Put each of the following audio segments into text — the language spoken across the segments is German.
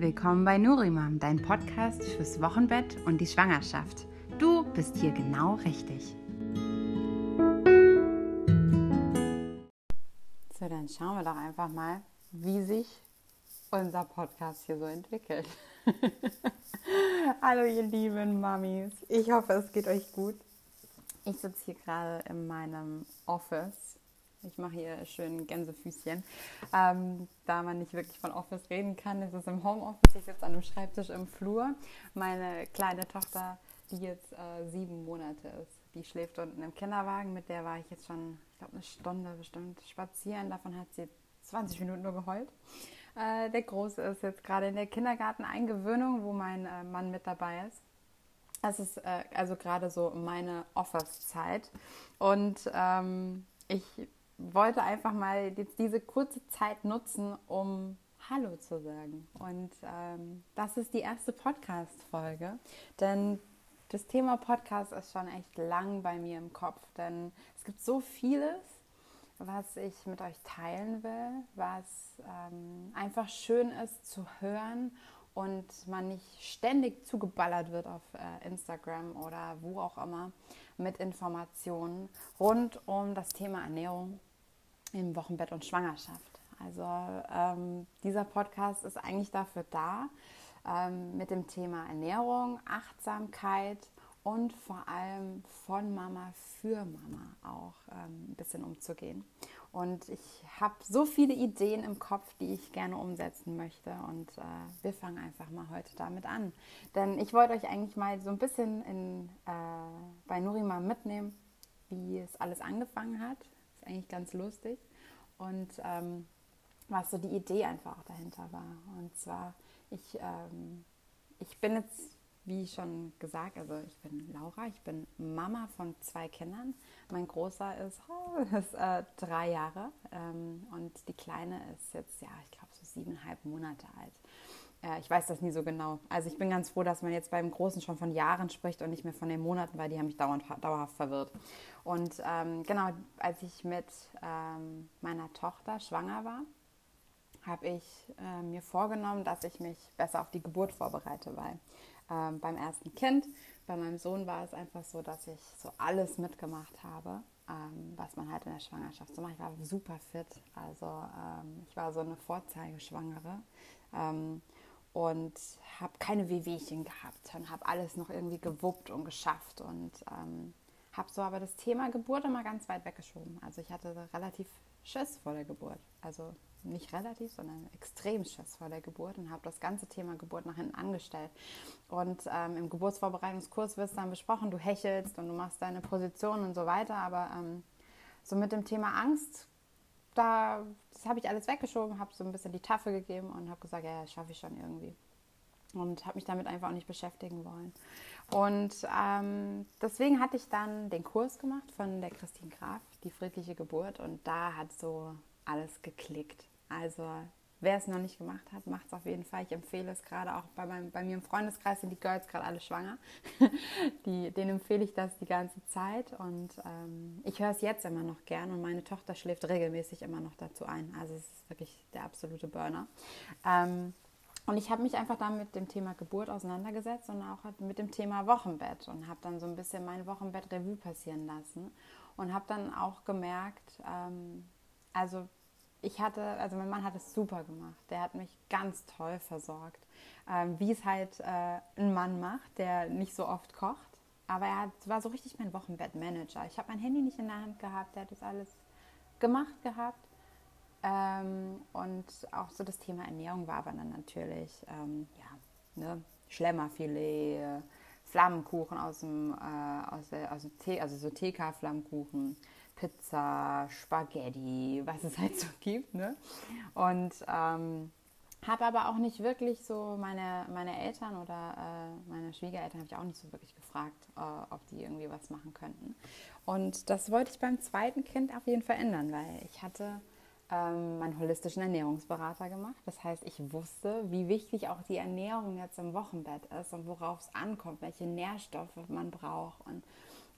willkommen bei Nurimam, dein Podcast fürs Wochenbett und die Schwangerschaft. Du bist hier genau richtig. So, dann schauen wir doch einfach mal, wie sich unser Podcast hier so entwickelt. Hallo ihr lieben Mamis, ich hoffe es geht euch gut. Ich sitze hier gerade in meinem Office ich mache hier schön Gänsefüßchen. Ähm, da man nicht wirklich von Office reden kann, ist es im Homeoffice. Ich sitze an einem Schreibtisch im Flur. Meine kleine Tochter, die jetzt äh, sieben Monate ist, die schläft unten im Kinderwagen. Mit der war ich jetzt schon, ich glaube, eine Stunde bestimmt spazieren. Davon hat sie 20 Minuten nur geheult. Äh, der Große ist jetzt gerade in der Kindergarteneingewöhnung, wo mein äh, Mann mit dabei ist. Das ist äh, also gerade so meine Office-Zeit. Und ähm, ich wollte einfach mal jetzt diese kurze Zeit nutzen, um Hallo zu sagen. Und ähm, das ist die erste Podcast-Folge, denn das Thema Podcast ist schon echt lang bei mir im Kopf, denn es gibt so vieles, was ich mit euch teilen will, was ähm, einfach schön ist zu hören und man nicht ständig zugeballert wird auf äh, Instagram oder wo auch immer mit Informationen rund um das Thema Ernährung im Wochenbett und Schwangerschaft. Also ähm, dieser Podcast ist eigentlich dafür da, ähm, mit dem Thema Ernährung, Achtsamkeit und vor allem von Mama für Mama auch ähm, ein bisschen umzugehen. Und ich habe so viele Ideen im Kopf, die ich gerne umsetzen möchte. Und äh, wir fangen einfach mal heute damit an. Denn ich wollte euch eigentlich mal so ein bisschen in, äh, bei Nurima mitnehmen, wie es alles angefangen hat eigentlich ganz lustig. Und ähm, was so die Idee einfach auch dahinter war. Und zwar, ich, ähm, ich bin jetzt, wie schon gesagt, also ich bin Laura, ich bin Mama von zwei Kindern. Mein Großer ist, oh, ist äh, drei Jahre ähm, und die Kleine ist jetzt, ja, ich glaube so siebeneinhalb Monate alt. Ja, ich weiß das nie so genau. Also ich bin ganz froh, dass man jetzt beim Großen schon von Jahren spricht und nicht mehr von den Monaten, weil die haben mich dauernd, dauerhaft verwirrt. Und ähm, genau, als ich mit ähm, meiner Tochter schwanger war, habe ich äh, mir vorgenommen, dass ich mich besser auf die Geburt vorbereite, weil ähm, beim ersten Kind, bei meinem Sohn war es einfach so, dass ich so alles mitgemacht habe, ähm, was man halt in der Schwangerschaft so macht. Ich war super fit, also ähm, ich war so eine Vorzeigeschwangere. Ähm, und habe keine Wehwehchen gehabt und habe alles noch irgendwie gewuppt und geschafft und ähm, habe so aber das Thema Geburt immer ganz weit weggeschoben. Also ich hatte relativ Schiss vor der Geburt. Also nicht relativ, sondern extrem Schiss vor der Geburt und habe das ganze Thema Geburt nach hinten angestellt. Und ähm, im Geburtsvorbereitungskurs wird es dann besprochen, du hechelst und du machst deine Position und so weiter. Aber ähm, so mit dem Thema Angst da, das habe ich alles weggeschoben, habe so ein bisschen die Tafel gegeben und habe gesagt, ja, das schaffe ich schon irgendwie. Und habe mich damit einfach auch nicht beschäftigen wollen. Und ähm, deswegen hatte ich dann den Kurs gemacht von der Christine Graf, die friedliche Geburt. Und da hat so alles geklickt. Also Wer es noch nicht gemacht hat, macht es auf jeden Fall. Ich empfehle es gerade auch bei, meinem, bei mir im Freundeskreis sind die Girls gerade alle schwanger. die, denen empfehle ich das die ganze Zeit und ähm, ich höre es jetzt immer noch gern und meine Tochter schläft regelmäßig immer noch dazu ein. Also es ist wirklich der absolute Burner. Ähm, und ich habe mich einfach dann mit dem Thema Geburt auseinandergesetzt und auch mit dem Thema Wochenbett und habe dann so ein bisschen mein Wochenbett Revue passieren lassen und habe dann auch gemerkt, ähm, also ich hatte, also mein Mann hat es super gemacht. Der hat mich ganz toll versorgt. Ähm, wie es halt äh, ein Mann macht, der nicht so oft kocht. Aber er hat, war so richtig mein Wochenbettmanager. Ich habe mein Handy nicht in der Hand gehabt, der hat das alles gemacht gehabt. Ähm, und auch so das Thema Ernährung war aber dann natürlich, ähm, ja, ne, Schlemmerfilet, Flammenkuchen aus dem, äh, aus der, aus dem also so TK-Flammenkuchen Pizza, Spaghetti, was es halt so gibt. Ne? Und ähm, habe aber auch nicht wirklich so meine, meine Eltern oder äh, meine Schwiegereltern habe ich auch nicht so wirklich gefragt, äh, ob die irgendwie was machen könnten. Und das wollte ich beim zweiten Kind auf jeden Fall ändern, weil ich hatte ähm, meinen holistischen Ernährungsberater gemacht. Das heißt, ich wusste, wie wichtig auch die Ernährung jetzt im Wochenbett ist und worauf es ankommt, welche Nährstoffe man braucht und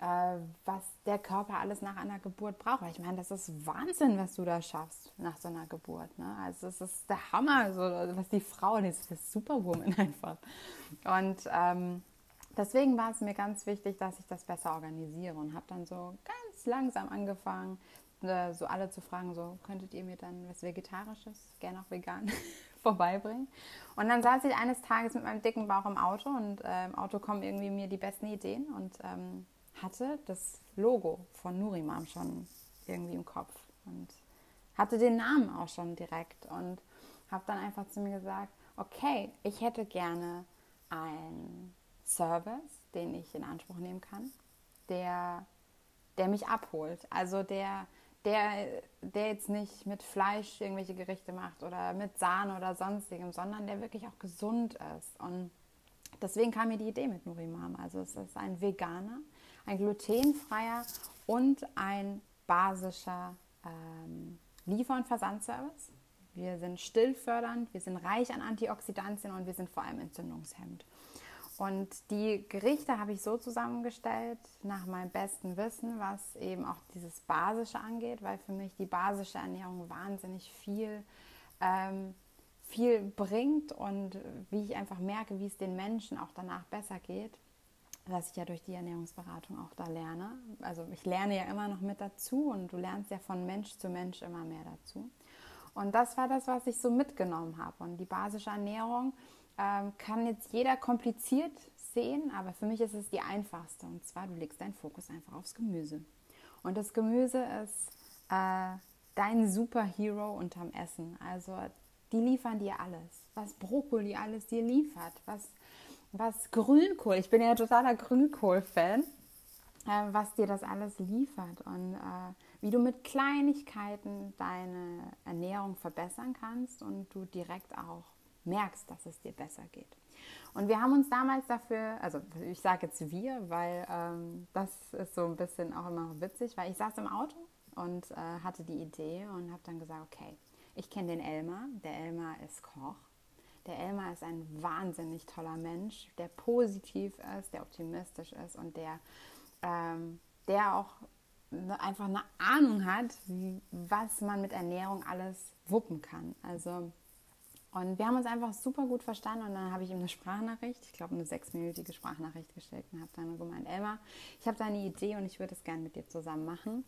was der Körper alles nach einer Geburt braucht. Ich meine, das ist Wahnsinn, was du da schaffst nach so einer Geburt. Ne? Also es ist der Hammer, so, was die Frau ist, das Superwoman einfach. Und ähm, deswegen war es mir ganz wichtig, dass ich das besser organisiere und habe dann so ganz langsam angefangen, äh, so alle zu fragen, so könntet ihr mir dann was Vegetarisches, gerne auch vegan, vorbeibringen. Und dann saß ich eines Tages mit meinem dicken Bauch im Auto und äh, im Auto kommen irgendwie mir die besten Ideen und ähm, hatte das Logo von Nurimam schon irgendwie im Kopf und hatte den Namen auch schon direkt und habe dann einfach zu mir gesagt, okay, ich hätte gerne einen Service, den ich in Anspruch nehmen kann, der, der mich abholt. Also der, der, der jetzt nicht mit Fleisch irgendwelche Gerichte macht oder mit Sahne oder sonstigem, sondern der wirklich auch gesund ist. Und deswegen kam mir die Idee mit Nurimam. Also es ist ein Veganer, ein glutenfreier und ein basischer ähm, Liefer- und Versandservice. Wir sind stillfördernd, wir sind reich an Antioxidantien und wir sind vor allem entzündungshemmend. Und die Gerichte habe ich so zusammengestellt, nach meinem besten Wissen, was eben auch dieses Basische angeht, weil für mich die basische Ernährung wahnsinnig viel, ähm, viel bringt und wie ich einfach merke, wie es den Menschen auch danach besser geht was ich ja durch die Ernährungsberatung auch da lerne. Also ich lerne ja immer noch mit dazu und du lernst ja von Mensch zu Mensch immer mehr dazu. Und das war das, was ich so mitgenommen habe. Und die basische Ernährung ähm, kann jetzt jeder kompliziert sehen, aber für mich ist es die einfachste. Und zwar, du legst deinen Fokus einfach aufs Gemüse. Und das Gemüse ist äh, dein Superhero unterm Essen. Also die liefern dir alles, was Brokkoli alles dir liefert, was was Grünkohl, ich bin ja totaler Grünkohl-Fan, äh, was dir das alles liefert und äh, wie du mit Kleinigkeiten deine Ernährung verbessern kannst und du direkt auch merkst, dass es dir besser geht. Und wir haben uns damals dafür, also ich sage jetzt wir, weil ähm, das ist so ein bisschen auch immer witzig, weil ich saß im Auto und äh, hatte die Idee und habe dann gesagt, okay, ich kenne den Elmar, der Elmar ist Koch der Elmar ist ein wahnsinnig toller Mensch, der positiv ist, der optimistisch ist und der, ähm, der auch ne, einfach eine Ahnung hat, wie, was man mit Ernährung alles wuppen kann. Also und wir haben uns einfach super gut verstanden und dann habe ich ihm eine Sprachnachricht, ich glaube eine sechsminütige Sprachnachricht geschickt und habe dann gemeint, Elmar, ich habe da eine Idee und ich würde es gerne mit dir zusammen machen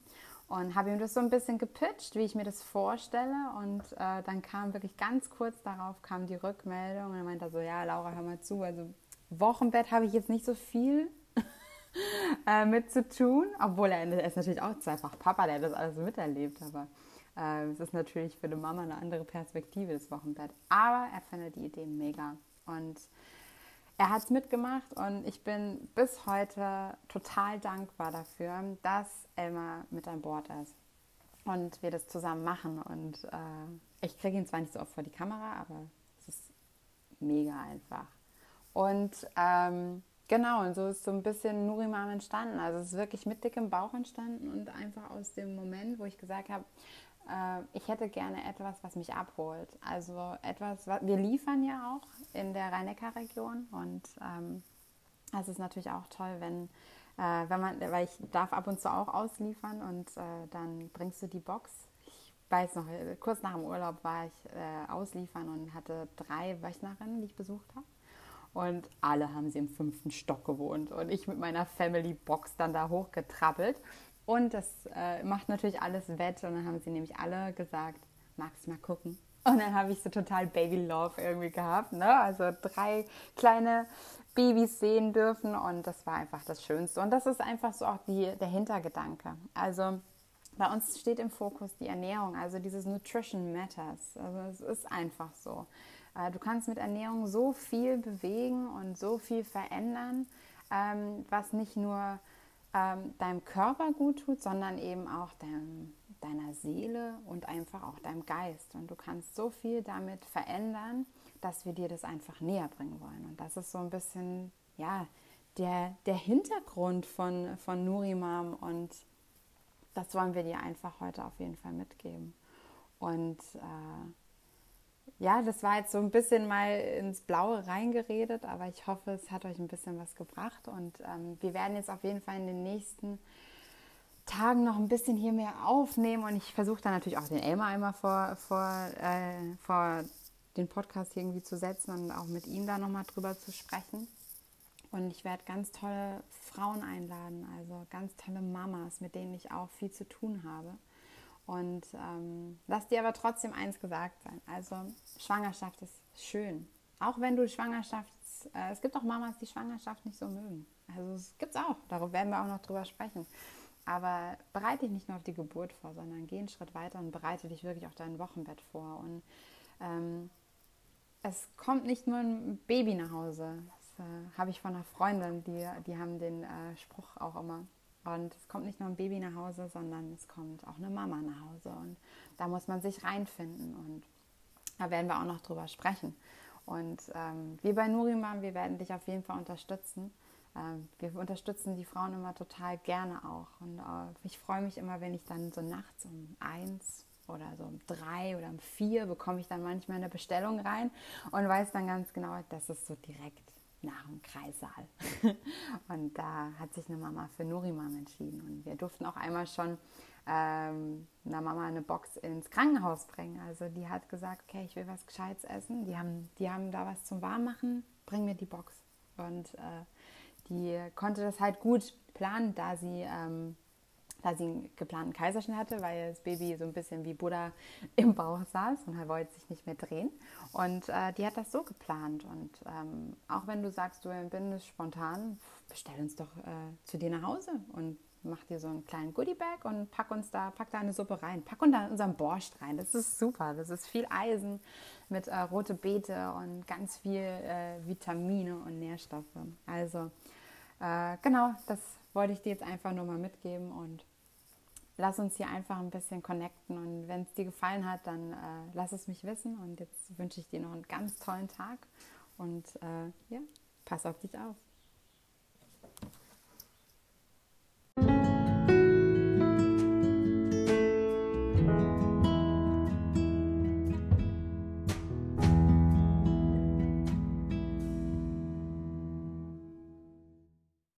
und habe ihm das so ein bisschen gepitcht, wie ich mir das vorstelle. Und äh, dann kam wirklich ganz kurz darauf kam die Rückmeldung und er meinte so, ja, Laura, hör mal zu. Also Wochenbett habe ich jetzt nicht so viel äh, mit zu tun, obwohl er, er, ist natürlich auch zweifach Papa, der das alles miterlebt, aber äh, es ist natürlich für eine Mama eine andere Perspektive, das Wochenbett. Aber er findet die Idee mega. Und er hat es mitgemacht und ich bin bis heute total dankbar dafür, dass Elmar mit an Bord ist und wir das zusammen machen. Und äh, ich kriege ihn zwar nicht so oft vor die Kamera, aber es ist mega einfach. Und ähm, genau, und so ist so ein bisschen Nurimam entstanden. Also es ist wirklich mit dickem Bauch entstanden und einfach aus dem Moment, wo ich gesagt habe, ich hätte gerne etwas, was mich abholt. Also etwas, was wir liefern ja auch in der Rhein-Neckar-Region und ähm, ist natürlich auch toll, wenn, äh, wenn man, weil ich darf ab und zu auch ausliefern und äh, dann bringst du die Box. Ich weiß noch, kurz nach dem Urlaub war ich äh, ausliefern und hatte drei Wöchnerinnen, die ich besucht habe. Und alle haben sie im fünften Stock gewohnt und ich mit meiner Family Box dann da hochgetrappelt. Und das äh, macht natürlich alles wett. Und dann haben sie nämlich alle gesagt, magst du mal gucken? Und dann habe ich so total Baby Love irgendwie gehabt. Ne? Also drei kleine Babys sehen dürfen. Und das war einfach das Schönste. Und das ist einfach so auch die, der Hintergedanke. Also bei uns steht im Fokus die Ernährung, also dieses Nutrition Matters. Also es ist einfach so. Äh, du kannst mit Ernährung so viel bewegen und so viel verändern, ähm, was nicht nur ähm, deinem Körper gut tut, sondern eben auch deinem, deiner Seele und einfach auch deinem Geist. Und du kannst so viel damit verändern, dass wir dir das einfach näher bringen wollen. Und das ist so ein bisschen, ja, der, der Hintergrund von, von Nurimam und das wollen wir dir einfach heute auf jeden Fall mitgeben. Und äh, ja, das war jetzt so ein bisschen mal ins Blaue reingeredet, aber ich hoffe, es hat euch ein bisschen was gebracht. Und ähm, wir werden jetzt auf jeden Fall in den nächsten Tagen noch ein bisschen hier mehr aufnehmen. Und ich versuche dann natürlich auch den Elmar einmal vor, vor, äh, vor den Podcast irgendwie zu setzen und auch mit ihm da nochmal drüber zu sprechen. Und ich werde ganz tolle Frauen einladen, also ganz tolle Mamas, mit denen ich auch viel zu tun habe. Und ähm, lass dir aber trotzdem eins gesagt sein. Also Schwangerschaft ist schön. Auch wenn du Schwangerschaft, äh, es gibt auch Mamas, die Schwangerschaft nicht so mögen. Also es gibt es auch, darüber werden wir auch noch drüber sprechen. Aber bereite dich nicht nur auf die Geburt vor, sondern geh einen Schritt weiter und bereite dich wirklich auf dein Wochenbett vor. Und ähm, es kommt nicht nur ein Baby nach Hause. Das äh, habe ich von einer Freundin, die, die haben den äh, Spruch auch immer. Und es kommt nicht nur ein Baby nach Hause, sondern es kommt auch eine Mama nach Hause. Und da muss man sich reinfinden. Und da werden wir auch noch drüber sprechen. Und ähm, wir bei Nurimam, wir werden dich auf jeden Fall unterstützen. Ähm, wir unterstützen die Frauen immer total gerne auch. Und äh, ich freue mich immer, wenn ich dann so nachts um eins oder so um drei oder um vier bekomme ich dann manchmal eine Bestellung rein und weiß dann ganz genau, das ist so direkt nach dem Kreissaal. und da hat sich eine Mama für Nurimam entschieden. Und wir durften auch einmal schon ähm, einer Mama eine Box ins Krankenhaus bringen. Also die hat gesagt, okay, ich will was Gescheites essen. Die haben, die haben da was zum Warmmachen, bring mir die Box. Und äh, die konnte das halt gut planen, da sie ähm, da sie einen geplanten Kaiserschnitt hatte, weil das Baby so ein bisschen wie Buddha im Bauch saß und er wollte sich nicht mehr drehen. Und äh, die hat das so geplant. Und ähm, auch wenn du sagst, du bist spontan, bestell uns doch äh, zu dir nach Hause und mach dir so einen kleinen Goodiebag und pack uns da, pack da eine Suppe rein, pack uns da unseren Borscht rein. Das ist super. Das ist viel Eisen mit äh, rote Beete und ganz viel äh, Vitamine und Nährstoffe. Also äh, genau, das wollte ich dir jetzt einfach nur mal mitgeben und lass uns hier einfach ein bisschen connecten. Und wenn es dir gefallen hat, dann äh, lass es mich wissen. Und jetzt wünsche ich dir noch einen ganz tollen Tag und äh, ja, pass auf dich auf.